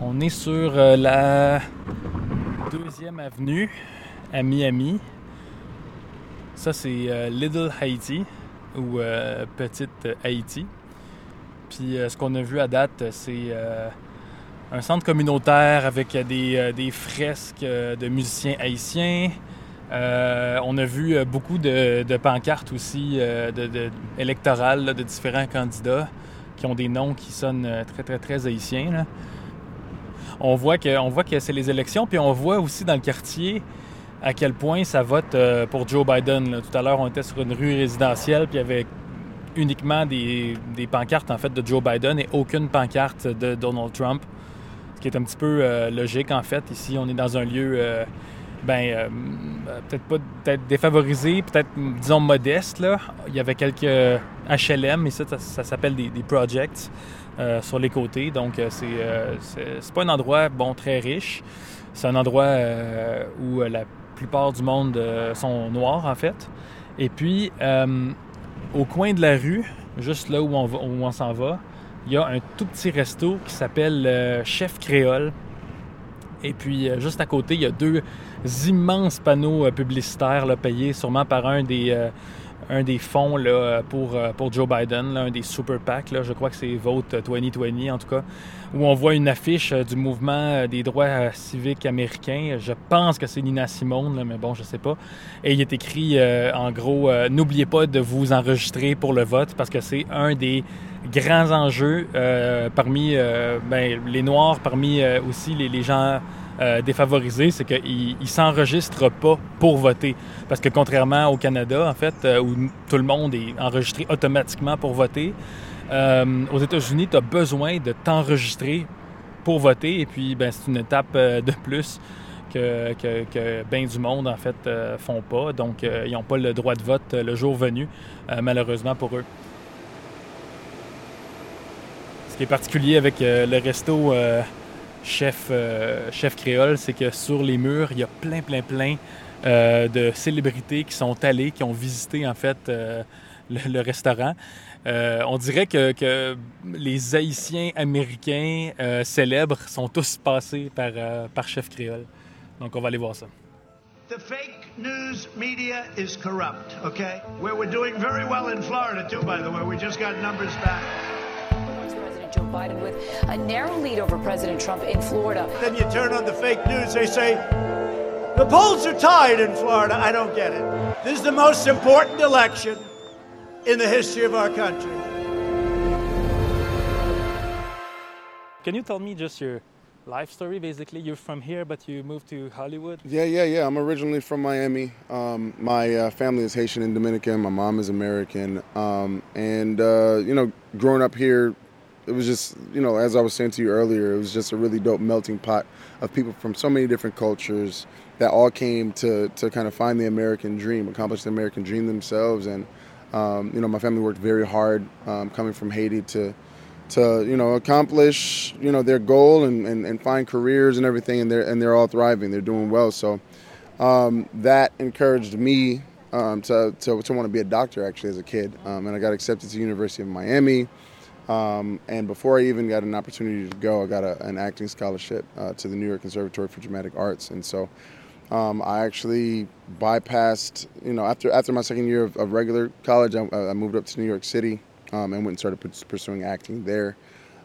On est sur euh, la deuxième avenue à Miami. Ça, c'est euh, Little Haiti ou euh, Petite Haïti. Puis ce qu'on a vu à date, c'est un centre communautaire avec des, des fresques de musiciens haïtiens. On a vu beaucoup de, pancartes aussi de, électorales de différents candidats qui ont des noms qui sonnent très, très, très haïtiens on voit que, c'est les élections, puis on voit aussi dans le quartier à quel point ça vote euh, pour Joe Biden. Tout à l'heure, on était sur une rue résidentielle, puis il y avait uniquement des, pancartes en fait de Joe Biden et aucune pancarte de Donald Trump, ce qui est un petit peu euh, logique en fait. Ici, on est dans un lieu, euh, ben, peut-être pas peut-être défavorisé, peut-être disons modeste. Là. Il y avait quelques HLM, et ça, ça, s'appelle des, des projects. Euh, sur les côtés. Donc, euh, euh, c'est, pas un endroit, bon, très riche. C'est un endroit où la plupart du monde sont noirs, en fait. Et puis, au coin de la rue, juste là où on, où on s'en va, il y a un tout petit resto qui s'appelle Chef Créole. Et puis, juste à côté, il y a deux immenses panneaux publicitaires là, payés sûrement par un des un des fonds là, pour, euh, pour Joe Biden, un des super PAC, là, je crois que c'est Vote 2020 en tout cas, où on voit une affiche euh, du mouvement euh, des droits civiques américains. Je pense que c'est Nina Simone, mais bon, je sais pas. Et il est écrit en gros, n'oubliez pas de vous enregistrer pour le vote parce que c'est un des grands enjeux parmi ben, les Noirs, parmi aussi les, gens euh, défavorisé, c'est qu'il ne s'enregistre pas pour voter. Parce que contrairement au Canada, en fait, euh, où tout le monde est enregistré automatiquement pour voter, euh, aux États-Unis, tu as besoin de t'enregistrer pour voter. Et puis, ben, c'est une étape de plus que, que, bien du monde, en fait, font pas. Donc, ils n'ont pas le droit de vote le jour venu, malheureusement pour eux. Qui est particulier avec le resto chef, euh, chef créole, c'est que sur les murs, il y a plein, plein, plein euh, de célébrités qui sont allées, qui ont visité en fait euh, le, restaurant. on dirait que, les Haïtiens américains célèbres sont tous passés par, par chef créole. Donc on va aller voir ça. The fake news media is corrupt, okay? We're doing very well in Florida by the way. We just got numbers back. Joe Biden with a narrow lead over President Trump in Florida. Then you turn on the fake news, they say, the polls are tied in Florida. I don't get it. This is the most important election in the history of our country. Can you tell me just your life story. Basically you're from here but you moved to hollywood. Yeah yeah yeah. I'm originally from miami. Um, my uh, family is haitian and dominican. My mom is american. Um, and uh, you know growing up here it was just you know as I was saying to you earlier, it was just a really dope melting pot of people from so many different cultures that all came to to kind of find the American dream, accomplish the American dream themselves. And um, you know, my family worked very hard um, coming from Haiti to to you know accomplish you know their goal and, and, and find careers and everything, and they're and they're all thriving. They're doing well. So um, that encouraged me um, to, to, to want to be a doctor actually as a kid, um, and I got accepted to University of Miami. Um, and before I even got an opportunity to go, I got a, an acting scholarship uh, to the New York Conservatory for Dramatic Arts. And so um, I actually bypassed, you know, after after my second year of, of regular college, I, I, moved up to New York City um, and went and started pursuing acting there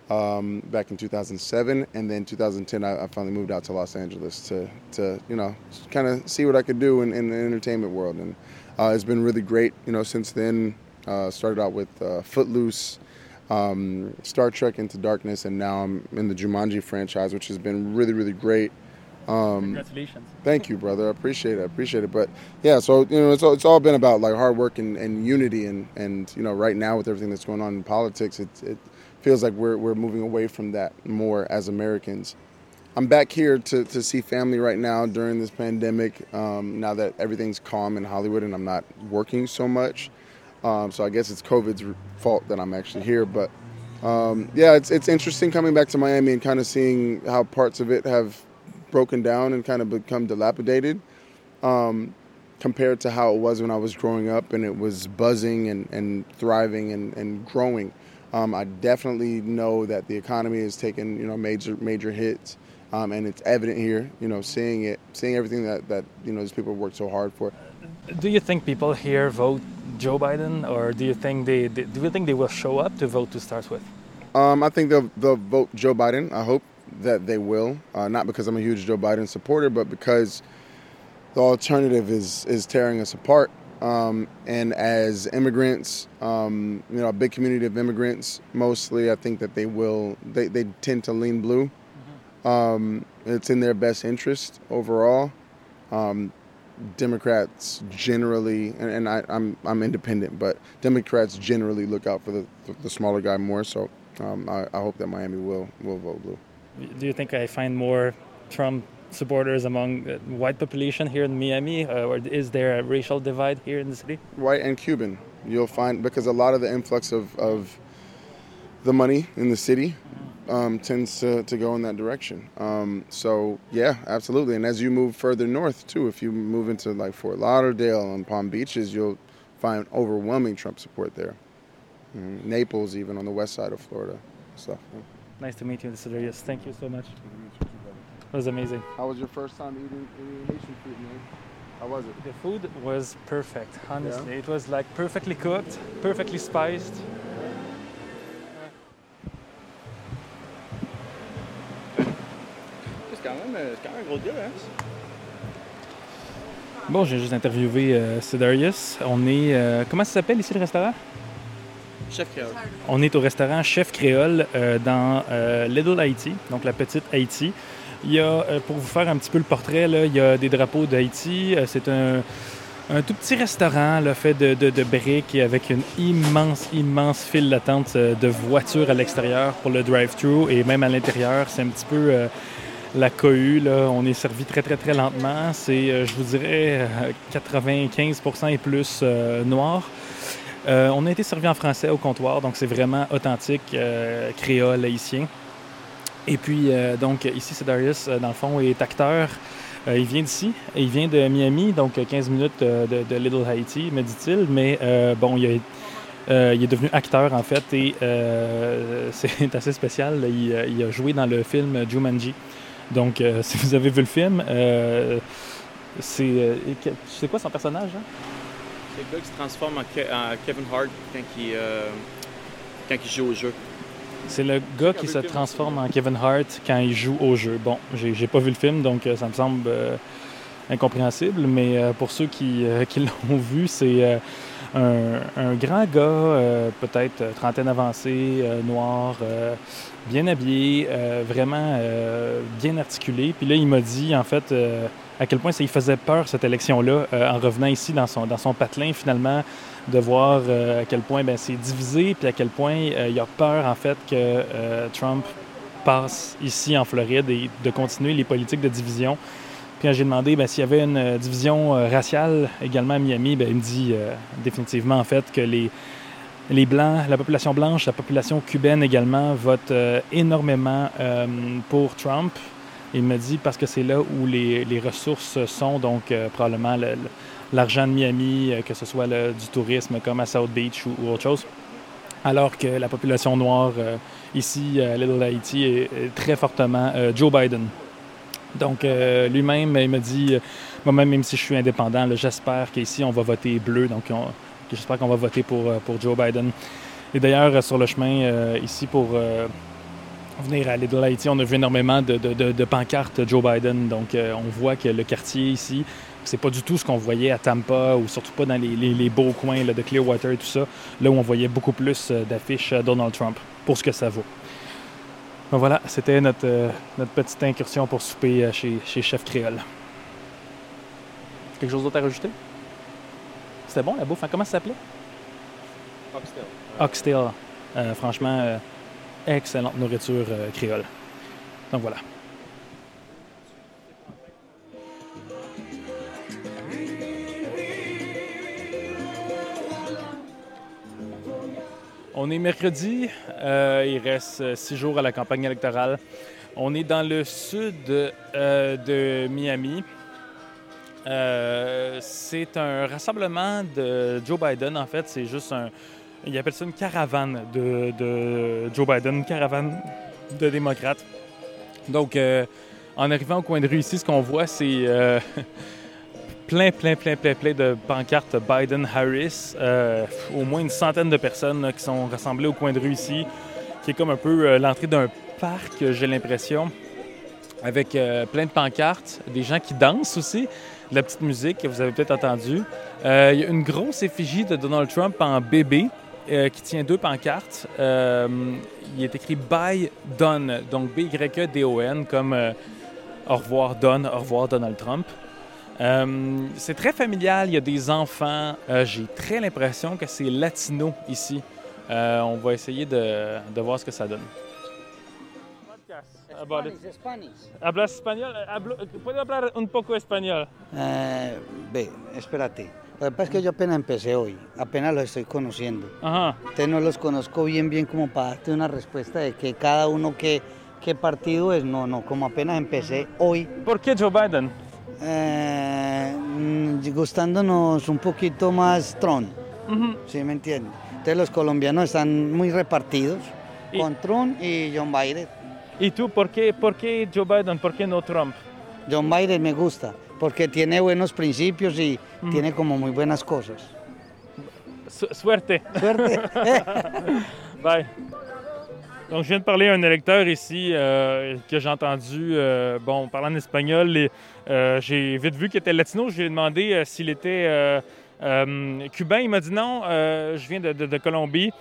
um, back in 2007. And then 2010, I, I, finally moved out to Los Angeles to, to you know, kind of see what I could do in, in the entertainment world. And uh, it's been really great, you know, since then. Uh, started out with uh, Footloose um, Star Trek Into Darkness, and now I'm in the Jumanji franchise, which has been really, really great. Um, Congratulations. Thank you, brother. I appreciate it. I appreciate it. But yeah, so you know, it's all, it's all been about like hard work and, and unity, and and you know, right now with everything that's going on in politics, it it feels like we're we're moving away from that more as Americans. I'm back here to, to see family right now during this pandemic. Um, now that everything's calm in Hollywood and I'm not working so much. Um, so I guess it's COVID's fault that I'm actually here. But um, yeah, it's it's interesting coming back to Miami and kind of seeing how parts of it have broken down and kind of become dilapidated. Um, compared to how it was when I was growing up and it was buzzing and, and thriving and, and growing. Um, I definitely know that the economy has taken you know major major hits, um, and it's evident here. You know, seeing it, seeing everything that that you know these people worked so hard for. Do you think people here vote Joe Biden, or do you think they, they do you think they will show up to vote to start with? Um, I think they'll, they'll vote Joe Biden. I hope that they will, uh, not because I'm a huge Joe Biden supporter, but because the alternative is is tearing us apart. Um, and as immigrants, um, you know, a big community of immigrants, mostly, I think that they will, they, they tend to lean blue. Um, it's in their best interest overall. Um, Democrats generally, and, and I, I'm I'm independent, but Democrats generally look out for the the smaller guy more. So um, I, I hope that Miami will will vote blue. Do you think I find more Trump supporters among the white population here in Miami, uh, or is there a racial divide here in the city? White and Cuban, you'll find because a lot of the influx of, of the money in the city um, tends to, to go in that direction. Um, so yeah, absolutely. And as you move further north too, if you move into like Fort Lauderdale and Palm Beaches, you'll find overwhelming Trump support there. Mm, Naples, even on the west side of Florida, stuff. Yeah. Nice to meet you, Mr. Darius. Thank you so much. It was amazing. How was your first time eating, Haitian food, man? How was it? The food was perfect, honestly. It was like perfectly cooked, perfectly spiced. C'est quand, même, euh, quand même un gros deal, hein? Bon, j'ai juste interviewé euh, Sidarius. On est. euh, comment ça s'appelle ici le restaurant? On est au restaurant Chef Créole euh, dans euh, Little Haiti, donc la petite Haïti. Il y a, euh, pour vous faire un petit peu le portrait, il y a des drapeaux d'Haïti. C'est un, tout petit restaurant fait de, de- briques avec une immense, immense file d'attente de voitures à l'extérieur pour le drive-thru et même à l'intérieur. C'est un petit peu la cohue. On est servi très, très, très lentement. C'est, je vous dirais, euh, 95% et plus noir. Euh, on a été servi en français au comptoir, donc c'est vraiment authentique, euh, créole, haïtien. Et puis, euh, donc, ici, c'est Darius, dans le fond, est acteur. Il vient d'ici, il vient de Miami, donc euh, 15 minutes de, Little Haiti, me dit-il. Mais bon, il, est devenu acteur, en fait, et c'est assez spécial. Il, a joué dans le film Jumanji. Donc, si vous avez vu le film, c'est c'est quoi son personnage? hein? C'est le gars qui se transforme en, Ke- en Kevin Hart quand il, euh, quand joue au jeu. C'est le gars qui se transforme en Kevin Hart quand il joue au jeu. Bon, j'ai pas vu le film, donc euh, ça me semble euh, incompréhensible, mais pour ceux qui, qui l'ont vu, c'est un, un grand gars, peut-être trentaine avancée, noir, bien habillé, vraiment bien articulé. Puis là, il m'a dit, en fait, à quel point ça lui faisait peur, cette élection-là, euh, en revenant ici dans son, dans son patelin, finalement, de voir euh, à quel point ben, c'est divisé, puis à quel point euh, il a peur, en fait, que Trump passe ici en Floride et de continuer les politiques de division. Puis quand j'ai demandé ben, s'il y avait une division raciale également à Miami, ben, il me dit définitivement, en fait, que les, les Blancs, la population blanche, la population cubaine également, euh, énormément pour Trump. Il me dit parce que c'est là où les, les ressources sont, donc euh, probablement le- le- l'argent de Miami, euh, que ce soit du tourisme comme à South Beach ou, autre chose. Alors que la population noire euh, ici, à Little Haiti, est, très fortement Joe Biden. Donc lui-même, il me dit, moi-même, même si je suis indépendant, j'espère qu'ici, on va voter bleu. Donc j'espère qu'on va voter pour, pour Joe Biden. Et d'ailleurs, sur le chemin ici pour venir à Little Haiti, on a vu énormément de, de- de- de pancartes Joe Biden. Donc euh, on voit que le quartier ici, c'est pas du tout ce qu'on voyait à Tampa ou surtout pas dans les, les- les beaux coins là, de Clearwater et tout ça. Là où on voyait beaucoup plus euh, d'affiches euh, Donald Trump, pour ce que ça vaut. Donc voilà, c'était notre, euh, notre petite incursion pour souper chez, chez Chef Créole. Quelque chose d'autre à rajouter? C'était bon la bouffe, hein? comment ça s'appelait? Oxtail. Oxtail. Euh, franchement, excellente nourriture euh, créole. Donc voilà. On est mercredi, euh, il reste euh, six jours à la campagne électorale. On est dans le sud de Miami. C'est un rassemblement de Joe Biden, en fait. C'est juste un. Il appelle ça une caravane de, Joe Biden, une caravane de démocrates. Donc, euh, en arrivant au coin de rue ici, ce qu'on voit, c'est euh, plein, plein, plein, plein, plein de pancartes Biden-Harris. Euh, au moins une centaine de personnes qui sont rassemblées au coin de rue ici, qui est comme un peu l'entrée d'un parc, j'ai l'impression, avec plein de pancartes, des gens qui dansent aussi, de la petite musique que vous avez peut-être entendu. Il y a une grosse effigie de Donald Trump en bébé euh, qui tient deux pancartes. Euh, il est écrit Bye Don, donc B-Y-E-D-O-N, comme euh, Au revoir Don, au revoir Donald Trump. Euh, c'est très familial, il y a des enfants. Euh, J'ai très l'impression que c'est latino ici. Euh, on va essayer de, de voir ce que ça donne. ¿Hablas español? ¿Puedo hablar un poco español? Eh, espérate. Lo que pasa es que yo apenas empecé hoy, apenas los estoy conociendo. Ajá. Entonces no los conozco bien, bien como para darte una respuesta de que cada uno qué, qué partido es. No, no, como apenas empecé hoy, ¿Por qué Joe Biden? eh, mm, gustándonos un poquito más Trump, ¿sí me entiendes? Entonces los colombianos están muy repartidos Y- con Trump y John Biden. ¿Y tú por qué, por qué Joe Biden? ¿Por qué no Trump? John Biden me gusta porque tiene buenos principios y tiene como muy buenas cosas. Su- suerte. Suerte. Bye. Donc, je viens de parler à un électeur ici euh, que j'ai entendu, euh, bon, parlant en espagnol. et, euh, j'ai vite vu qu'il était latino. Je lui ai demandé euh, s'il était euh, cubain. Il m'a dit non, je viens de, de- de Colombie.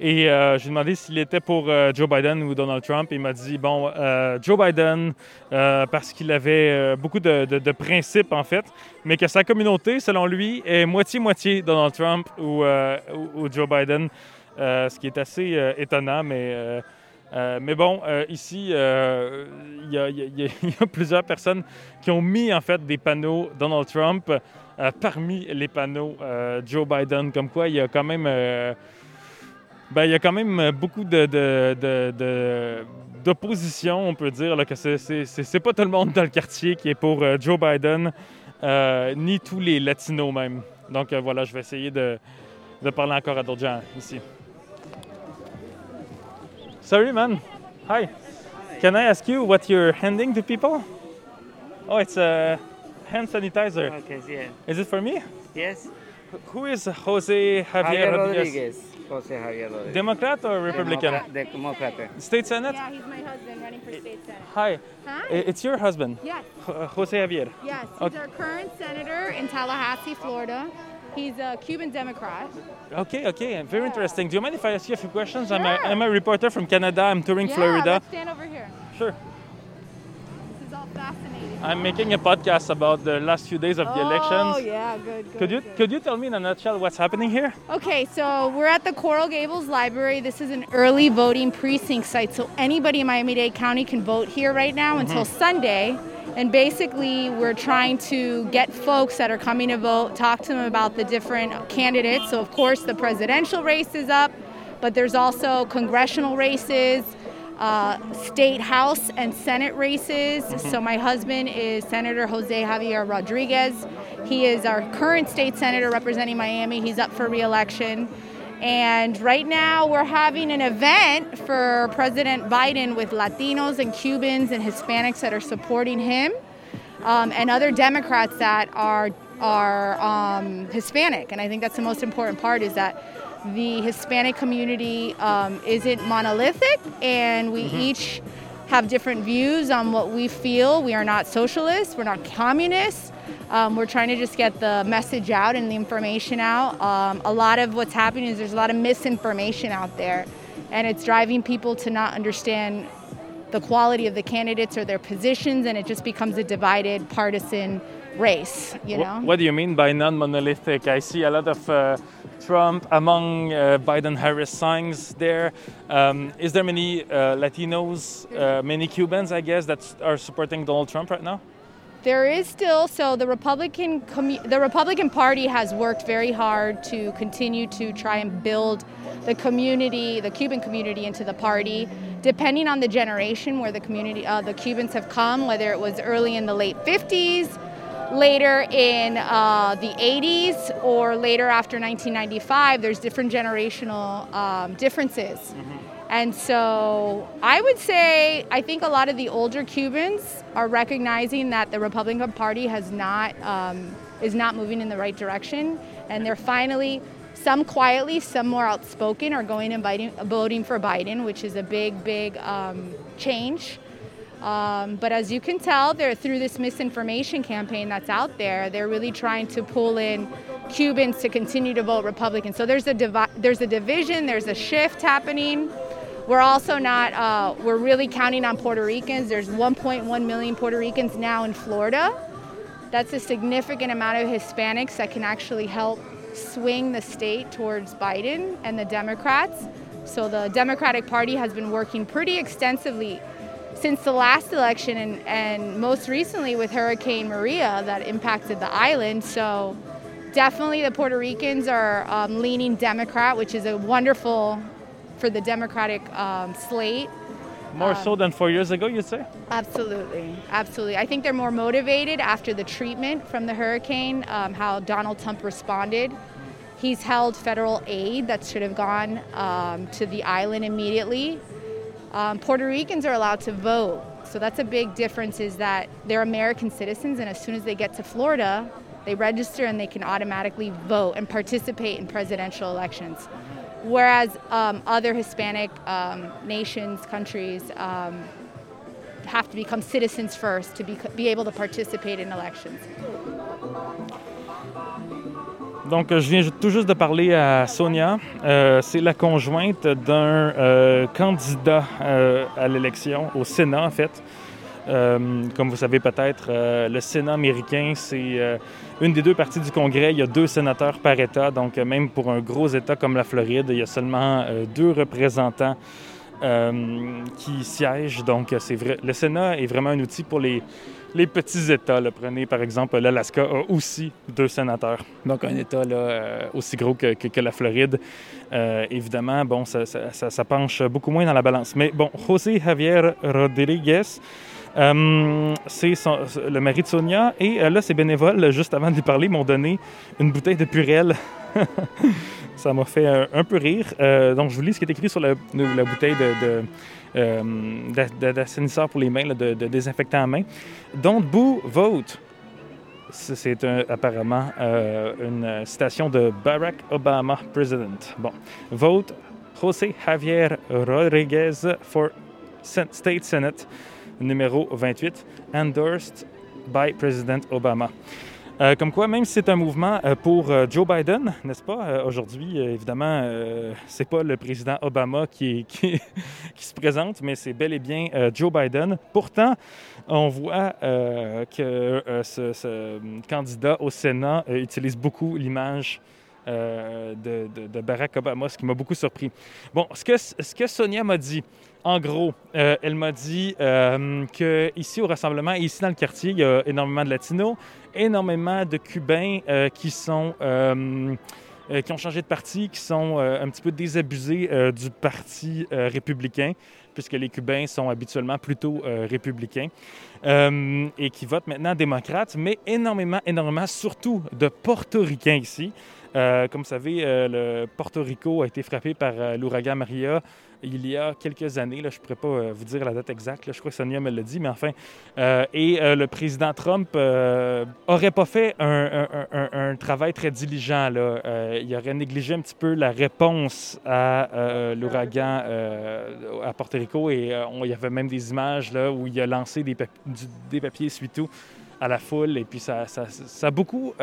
Et euh, je lui demandé s'il était pour euh, Joe Biden ou Donald Trump. Il m'a dit, bon, euh, Joe Biden, euh, parce qu'il avait beaucoup de, principes, en fait, mais que sa communauté, selon lui, est moitié-moitié Donald Trump ou, Joe Biden. Ce qui est assez étonnant, mais, mais bon, ici, il y, a- plusieurs personnes qui ont mis en fait des panneaux Donald Trump parmi les panneaux Joe Biden, comme quoi il y a quand même, euh, ben, il y a quand même beaucoup de, de- de- de- d'opposition, on peut dire, là, que c'est, c'est, c'est- c'est pas tout le monde dans le quartier qui est pour euh, Joe Biden, euh, ni tous les latinos même. Donc euh, voilà, je vais essayer de, de parler encore à d'autres gens ici. Sorry, man. Hi. Can I ask you what you're handing to people? Oh, it's a hand sanitizer. Okay, yeah. Is it for me? Yes. Who is Jose Javier, Javier Rodriguez? Rodriguez. Jose Javier Rodriguez. Democrat or Republican? Democrat- Democrat. State Senate? Yeah, he's my husband running for state senate. Hi. Hi. It's your husband, Yes, Jose Javier. yes. He's Okay. our current senator in Tallahassee, Florida. He's a Cuban Democrat. Okay, okay. Very Yeah. interesting. Do you mind if I ask you a few questions? I'm, a, Sure. I'm a reporter from Canada. I'm touring yeah, Florida. let's stand over here. Sure. This is all fascinating. I'm making a podcast about the last few days of the Oh, elections. Oh yeah, good, good. Could you good. could you tell me in a nutshell what's happening here? Okay, so we're at the Coral Gables Library. This is an early voting precinct site, so anybody in Miami-Dade County can vote here right now mm-hmm. until Sunday. And basically, we're trying to get folks that are coming to vote, talk to them about the different candidates. So, of course, the presidential race is up, but there's also congressional races, uh, state house and senate races. So, my husband is Senator Jose Javier Rodriguez. He is our current state senator representing Miami. He's up for reelection. And right now, we're having an event for President Biden with Latinos and Cubans and Hispanics that are supporting him, um, and other Democrats that are are um, Hispanic. And I think that's the most important part is that the Hispanic community um, isn't monolithic, and we each have different views on what we feel. We are not socialists. We're not communists. Um, we're trying to just get the message out and the information out. Um, a lot of what's happening is there's a lot of misinformation out there, and it's driving people to not understand the quality of the candidates or their positions, and it just becomes a divided partisan race. You know. What do you mean by non-monolithic? I see a lot of uh, Trump among uh, Biden-Harris signs there. Um, is there many uh, Latinos, uh, many Cubans, I guess, that are supporting Donald Trump right now? There is still so the Republican the Republican Party has worked very hard to continue to try and build the community, the Cuban community, into the party. Depending on the generation where the community, uh, the Cubans have come, whether it was early in the late 50s later in uh, the 80s or later after 1995, there's different generational um, differences. And so I would say I think a lot of the older Cubans are recognizing that the Republican Party has not um, is not moving in the right direction, and they're finally some quietly, some more outspoken, are going and voting for Biden, which is a big, big um, change. Um, but as you can tell, they're through this misinformation campaign that's out there. They're really trying to pull in Cubans to continue to vote Republican. So there's a divi- there's a division, there's a shift happening. We're also not, uh, we're really counting on Puerto Ricans. There's 1.1 million Puerto Ricans now in Florida. That's a significant amount of Hispanics that can actually help swing the state towards Biden and the Democrats. So the Democratic Party has been working pretty extensively since the last election and, and most recently with Hurricane Maria that impacted the island. So definitely the Puerto Ricans are um, leaning Democrat, which is a wonderful for the Democratic um, slate. More so than four years ago, you'd say? Absolutely, absolutely. I think they're more motivated after the treatment from the hurricane, um, how Donald Trump responded. He's held federal aid that should have gone um, to the island immediately. Um, Puerto Ricans are allowed to vote, so that's a big difference. Is that they're American citizens, and as soon as they get to Florida, they register and they can automatically vote and participate in presidential elections. Whereas um, other Hispanic um, nations, countries, um, have to become citizens first to be, be able to participate in elections. Donc, je viens tout juste de parler à Sonia. Euh, c'est la conjointe d'un euh, candidat euh, à l'élection au Sénat, en fait. Euh, comme vous savez peut-être, euh, le Sénat américain, c'est euh, une des deux parties du Congrès. Il y a deux sénateurs par État. Donc, même pour un gros État comme la Floride, il y a seulement deux représentants qui siègent. Donc, c'est vrai. Le Sénat est vraiment un outil pour les, les petits États. Prenez par exemple l'Alaska a aussi deux sénateurs. Donc un État là, aussi gros que, la Floride. Euh, évidemment, bon, ça, penche beaucoup moins dans la balance. Mais bon, José Javier Rodriguez, euh, c'est le mari de Sonia. Et euh, là, ces bénévoles, juste avant de lui parler, m'ont donné une bouteille de Purel. ça m'a fait un, un, peu rire. Euh, donc, je vous lis ce qui est écrit sur la, bouteille de, de, d'assainisseur pour les mains, de, de, désinfectant à main. Don't boo, vote. C'est apparemment euh, une citation de Barack Obama, President. Bon, vote José Javier Rodriguez for State Senate numéro 28, endorsed by President Obama. Euh, comme quoi, même si c'est un mouvement euh, pour euh, Joe Biden, n'est-ce pas? Aujourd'hui, évidemment, c'est pas le président Obama qui, se présente, mais c'est bel et bien Joe Biden. Pourtant, on voit que ce, candidat au Sénat utilise beaucoup l'image de, Barack Obama, ce qui m'a beaucoup surpris. Bon, ce que Sonia m'a dit, en gros, euh, elle m'a dit euh, qu'ici au rassemblement, ici dans le quartier, il y a énormément de latinos, énormément de Cubains euh, qui sont euh, qui ont changé de parti, qui sont un petit peu désabusés du parti républicain, puisque les Cubains sont habituellement plutôt républicains, et qui votent maintenant démocrates, mais énormément, énormément, surtout de portoricains ici. comme vous savez, le Porto Rico a été frappé par l'ouragan Maria il y a quelques années. Je ne pourrais pas euh, vous dire la date exacte. Je crois que Sonia me l'a dit, mais enfin. Euh, et euh, le président Trump n'aurait pas fait un, travail très diligent. Il aurait négligé un petit peu la réponse à l'ouragan à Porto Rico. Et il y avait même des images là, où il a lancé des, papiers suite à la foule. Et puis ça, ça, ça a beaucoup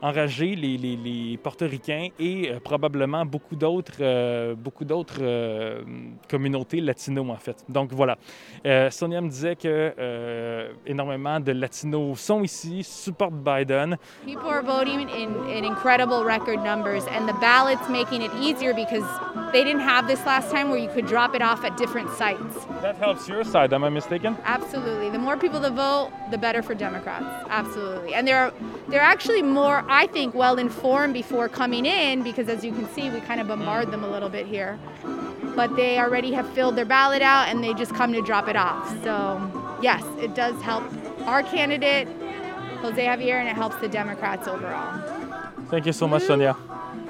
enrager les, les, les portoricains et euh, probablement beaucoup d'autres euh, beaucoup d'autres euh, communautés latino en fait. Donc voilà. Euh, Sonia me disait que euh, énormément de latinos sont ici, supportent Biden. People are voting in, in incredible record numbers and the ballots making it easier because they didn't have this last time where you could drop it off at different sites. That helps your side, am I mistaken? Absolutely. The more people that vote, the better for Democrats. Absolutely. And they're they're actually more I think, well informed before coming in because, as you can see, we kind of bombard them a little bit here. But they already have filled their ballot out and they just come to drop it off. So, yes, it does help our candidate Jose Javier, and it helps the Democrats overall. Thank you so much, Sonia.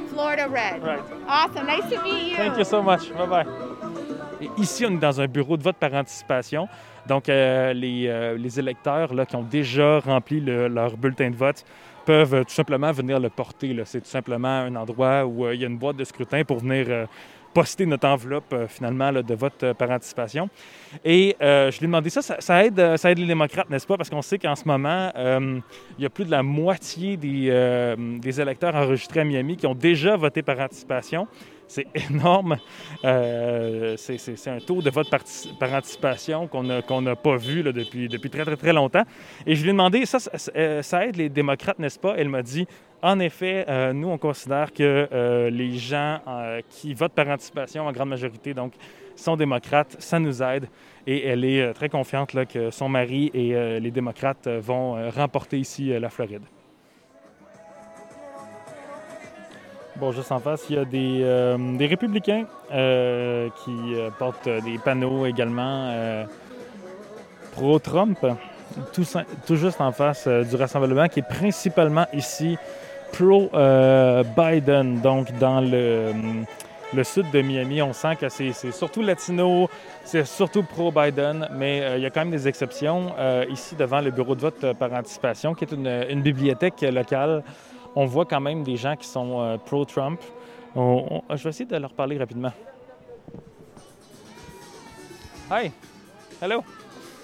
Florida red. Right. Awesome. Nice to meet you. Thank you so much. Bye bye. Ici, on est dans un bureau de vote par anticipation. Donc, euh, les, euh, les électeurs là, qui ont déjà rempli le- leur bulletin de vote peuvent euh, tout simplement venir le porter. C'est tout simplement un endroit où il y a une boîte de scrutin pour venir poster notre enveloppe finalement de vote par anticipation. Et je lui ai demandé ça, ça, aide, les démocrates, n'est-ce pas? Parce qu'on sait qu'en ce moment, il y a plus de la moitié des, des électeurs enregistrés à Miami qui ont déjà voté par anticipation. C'est énorme. Euh, c'est- un taux de vote parti- par anticipation qu'on n'a pas vu depuis, très, très, très longtemps. Et je lui ai demandé, ça, ça, euh, aide les démocrates, n'est-ce pas? Elle m'a dit, en effet, euh, nous, on considère que les gens qui votent par anticipation, en grande majorité, donc, sont démocrates. Ça nous aide. Et elle est très confiante que son mari et les démocrates vont remporter ici la Floride. Bon, juste en face, il y a des, euh, républicains euh, qui euh, portent des panneaux également pro-Trump, tout, juste en face du rassemblement qui est principalement ici pro-Biden, donc dans le, sud de Miami. On sent que c'est surtout latino, c'est surtout pro-Biden, mais il y a quand même des exceptions. Ici, devant le bureau de vote par anticipation, qui est une bibliothèque locale, on voit quand même des gens qui sont euh, pro-Trump. On- on- je vais essayer de leur parler rapidement. Hi. Hello.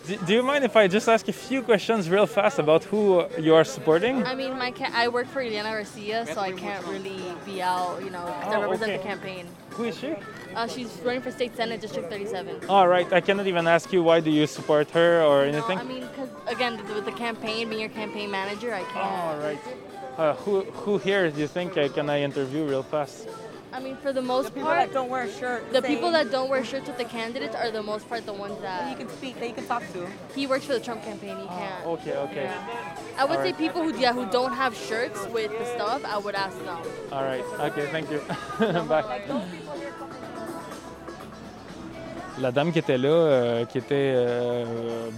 Do, do you mind if I just ask a few questions real fast about who you are supporting? I mean, my ca- I work for Eliana Garcia, so I can't really be out, you know, 'cause I Oh, represent okay. the campaign. Who is she? Uh, she's running for state senate, District 37. All right. I cannot even ask you why do you support her or No, anything? I mean, because again, th- with the campaign, being your campaign manager, I can't. All right. Uh, who who here do you think uh, can I interview real fast? I mean, for the most people part, that don't wear shirts. the people that don't wear shirts with the candidates are the most part the ones that you can speak, that you can talk to. he works for the Trump campaign. He can't. Okay. Okay. I would say Alright. people who yeah who don't have shirts with the stuff, I would ask them. All right. Okay. Thank you. Bye. La dame qui était là, euh, qui était euh,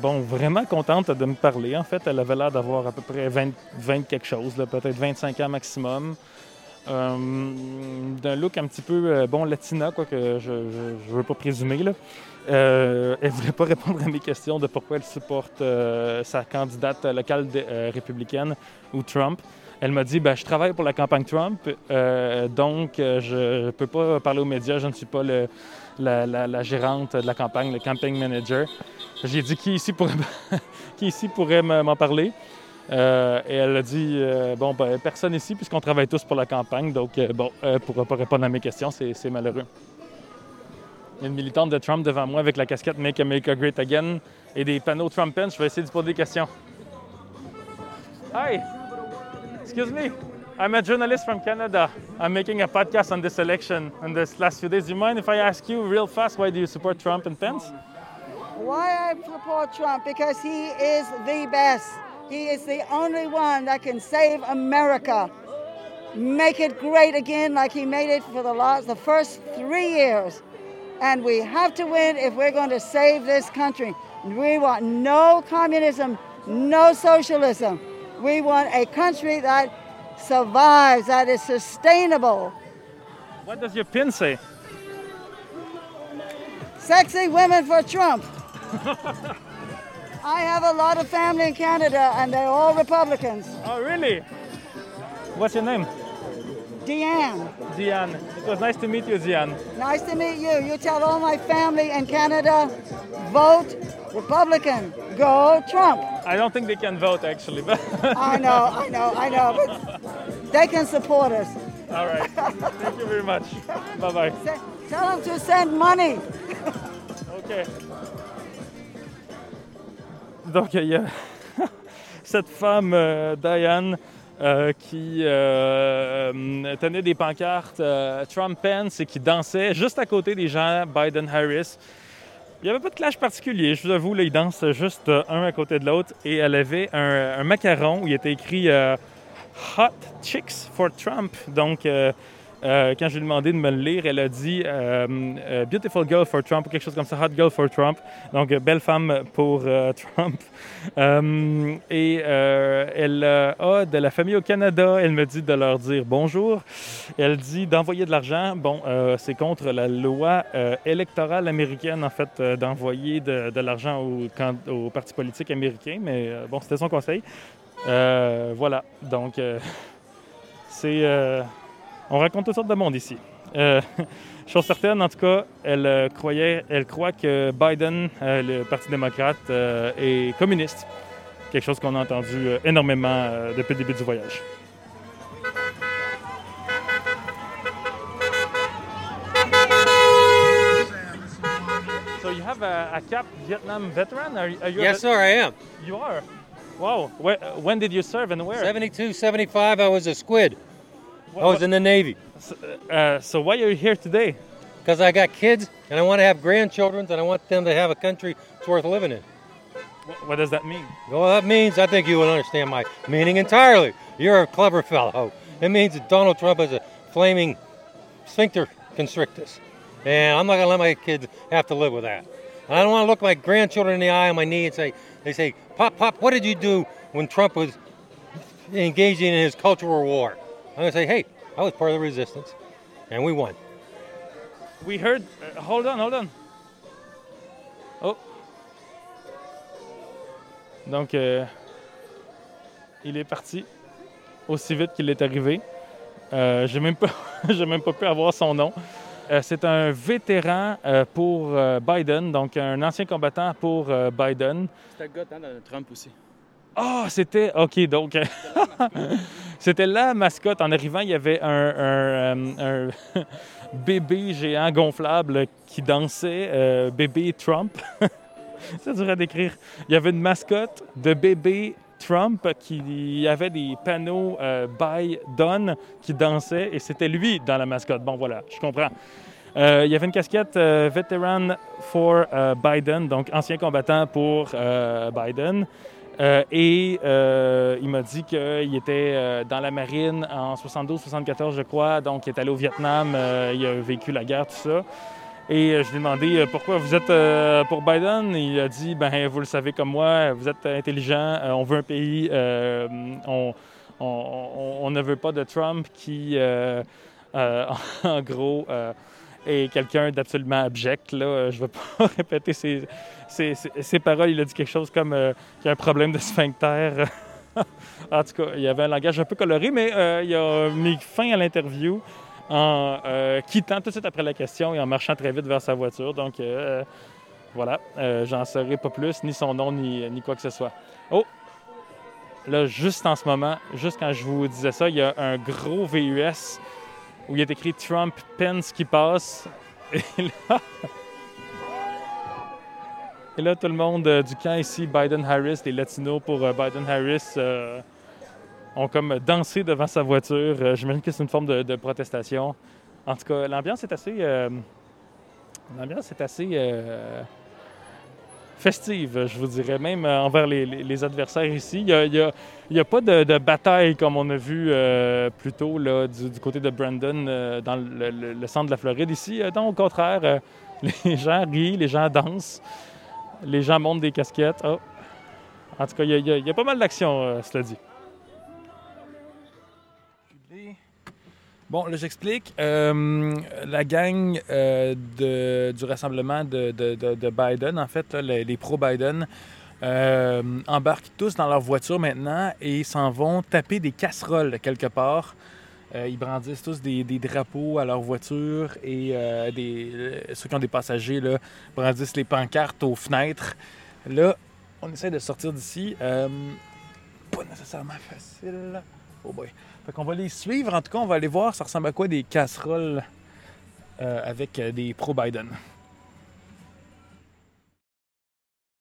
bon vraiment contente de me parler. En fait, elle avait l'air d'avoir à peu près 20, 20 quelque chose, peut-être 25 ans maximum. Euh, D'un look un petit peu bon latina, quoi que je ne veux pas présumer. Là. Elle voulait pas répondre à mes questions de pourquoi elle supporte sa candidate locale républicaine ou Trump. Elle m'a dit ben, Je travaille pour la campagne Trump, donc je ne peux pas parler aux médias, je ne suis pas le- la, gérante de la campagne, le campaign manager. J'ai dit Qui ici pourrait, m'en parler? Euh, Et elle a dit euh, Bon, ben, personne ici, puisqu'on travaille tous pour la campagne, donc euh, bon, elle ne pas répondre à mes questions, c'est malheureux. Il y a une militante de Trump devant moi avec la casquette Make America Great Again et des panneaux Trumpen. Je vais essayer de poser des questions. Hi. Excuse me. I'm a journalist from Canada. I'm making a podcast on this election in this last few days. Do you mind if I ask you real fast why do you support Trump and Pence? Why I support Trump? Because he is the best. He is the only one that can save America, make it great again like he made it for the last, the first three years. And we have to win if we're going to save this country. We want no communism, no socialism. We want a country that survives, that is sustainable. What does your pin say? Sexy women for Trump. I have a lot of family in Canada, and they're all Republicans. Oh, really? What's your name? Deanne, Diane. It was nice to meet you, Diane. nice to meet you. You tell all my family in Canada, vote Republican, go Trump. I don't think they can vote actually, but I know, I know, I know, but they can support us. all right. Thank you very much. Bye bye. Tell them to send money. OK. Donc, il y a cette femme, euh, Diane, euh, qui euh, tenait des pancartes euh, Trump-Pence et qui dansait juste à côté des gens Biden-Harris. Il n'y avait pas de clash particulier, je vous avoue, là, ils dansent juste un à côté de l'autre. Et elle avait un, un macaron où il était écrit Hot Chicks for Trump. Donc, euh, Euh, quand je lui ai demandé de me le lire, elle a dit euh, Beautiful girl for Trump ou quelque chose comme ça, Hot girl for Trump. Donc, belle femme pour Trump. Et elle a de la famille au Canada. Elle me dit de leur dire bonjour. Elle dit d'envoyer de l'argent. Bon, c'est contre la loi électorale américaine, en fait, d'envoyer de, l'argent aux, can- aux partis politiques américains. Mais bon, c'était son conseil. Euh, voilà. Donc, euh, c'est. euh, on raconte toutes sortes de monde ici. Euh, chose certaine, en tout cas, elle euh, croyait, elle croit que Biden, euh, le Parti démocrate, euh, est communiste. Quelque chose qu'on a entendu euh, énormément euh, depuis le début du voyage. So you have a, a Cap Vietnam veteran? Are, are you Yes, sir, I am. You are? Wow. Where, when did you serve and where? 72, 75, I was a squid. I was in the Navy. Uh, so why are you here today? Because I got kids and I want to have grandchildren and I want them to have a country that's worth living in. What, what does that mean? Well, that means I think you will understand my meaning entirely. You're a clever fellow. It means that Donald Trump is a flaming sphincter constrictus. And I'm not going to let my kids have to live with that. And I don't want to look my grandchildren in the eye on my knee and say, they say, Pop, Pop, what did you do when Trump was engaging in his cultural war? I'm going to say, hey, I was part of the resistance and we won. We heard. uh, hold on, hold on. Oh. Donc, euh, il est parti aussi vite qu'il est arrivé. Euh, j'ai même j'ai même pas pu avoir son nom. Euh, c'est un vétéran euh, pour euh, Biden, donc un ancien combattant pour Biden. C'était le gars de Trump aussi. Ah, c'était. OK, donc. c'était la mascotte. En arrivant, il y avait un, un, un bébé géant gonflable qui dansait, euh, bébé Trump. C'est dur à décrire. Il y avait une mascotte de bébé Trump qui avait des panneaux euh, qui dansaient et c'était lui dans la mascotte. Bon, voilà, je comprends. Euh, il y avait une casquette euh, Veteran for euh, Biden, donc ancien combattant pour Biden. Et il m'a dit qu'il était dans la marine en 72-74, je crois. Donc, il est allé au Vietnam, il a vécu la guerre, tout ça. Et euh, je lui ai demandé euh, pourquoi vous êtes euh, pour Biden? Il a dit ben vous le savez comme moi, vous êtes intelligent, on veut un pays, on, ne veut pas de Trump qui, en gros, est quelqu'un d'absolument abject. Là. Je ne vais pas répéter ses, paroles. Il a dit quelque chose comme qu'il y a un problème de sphincter. en tout cas, il y avait un langage un peu coloré, mais il a mis fin à l'interview en euh, quittant tout de suite après la question et en marchant très vite vers sa voiture. Donc, euh, voilà, Euh, j'en saurai pas plus, ni son nom, ni, quoi que ce soit. Oh! Là, juste en ce moment, juste quand je vous disais ça, il y a un gros VUS où il est écrit Trump Pence qui passe. Et là, tout le monde du camp ici, Biden-Harris, les Latinos pour Biden-Harris, ont comme dansé devant sa voiture. Euh, J'imagine que c'est une forme de, protestation. En tout cas, l'ambiance est assez. euh, l'ambiance est assez. euh, festive, je vous dirais, même envers les, adversaires ici. Il n'y a, a- pas de, bataille comme on a vu plus tôt du, côté de Brandon, dans le, centre de la Floride. Ici, non, au contraire, les gens rient, les gens dansent, les gens montent des casquettes. Oh. En tout cas, il y y a- pas mal d'action, cela dit. Bon, là, j'explique. Euh, la gang euh, du rassemblement de, de- de- de Biden, en fait, les, pro-Biden, euh, embarquent tous dans leur voiture maintenant et s'en vont taper des casseroles quelque part. Ils brandissent tous des, drapeaux à leur voiture et ceux qui ont des passagers brandissent les pancartes aux fenêtres. Là, on essaie de sortir d'ici. Pas nécessairement facile. Oh boy. Fait qu'on va les suivre. En tout cas, on va aller voir ça ressemble à quoi des casseroles euh, avec euh, des pro-Biden.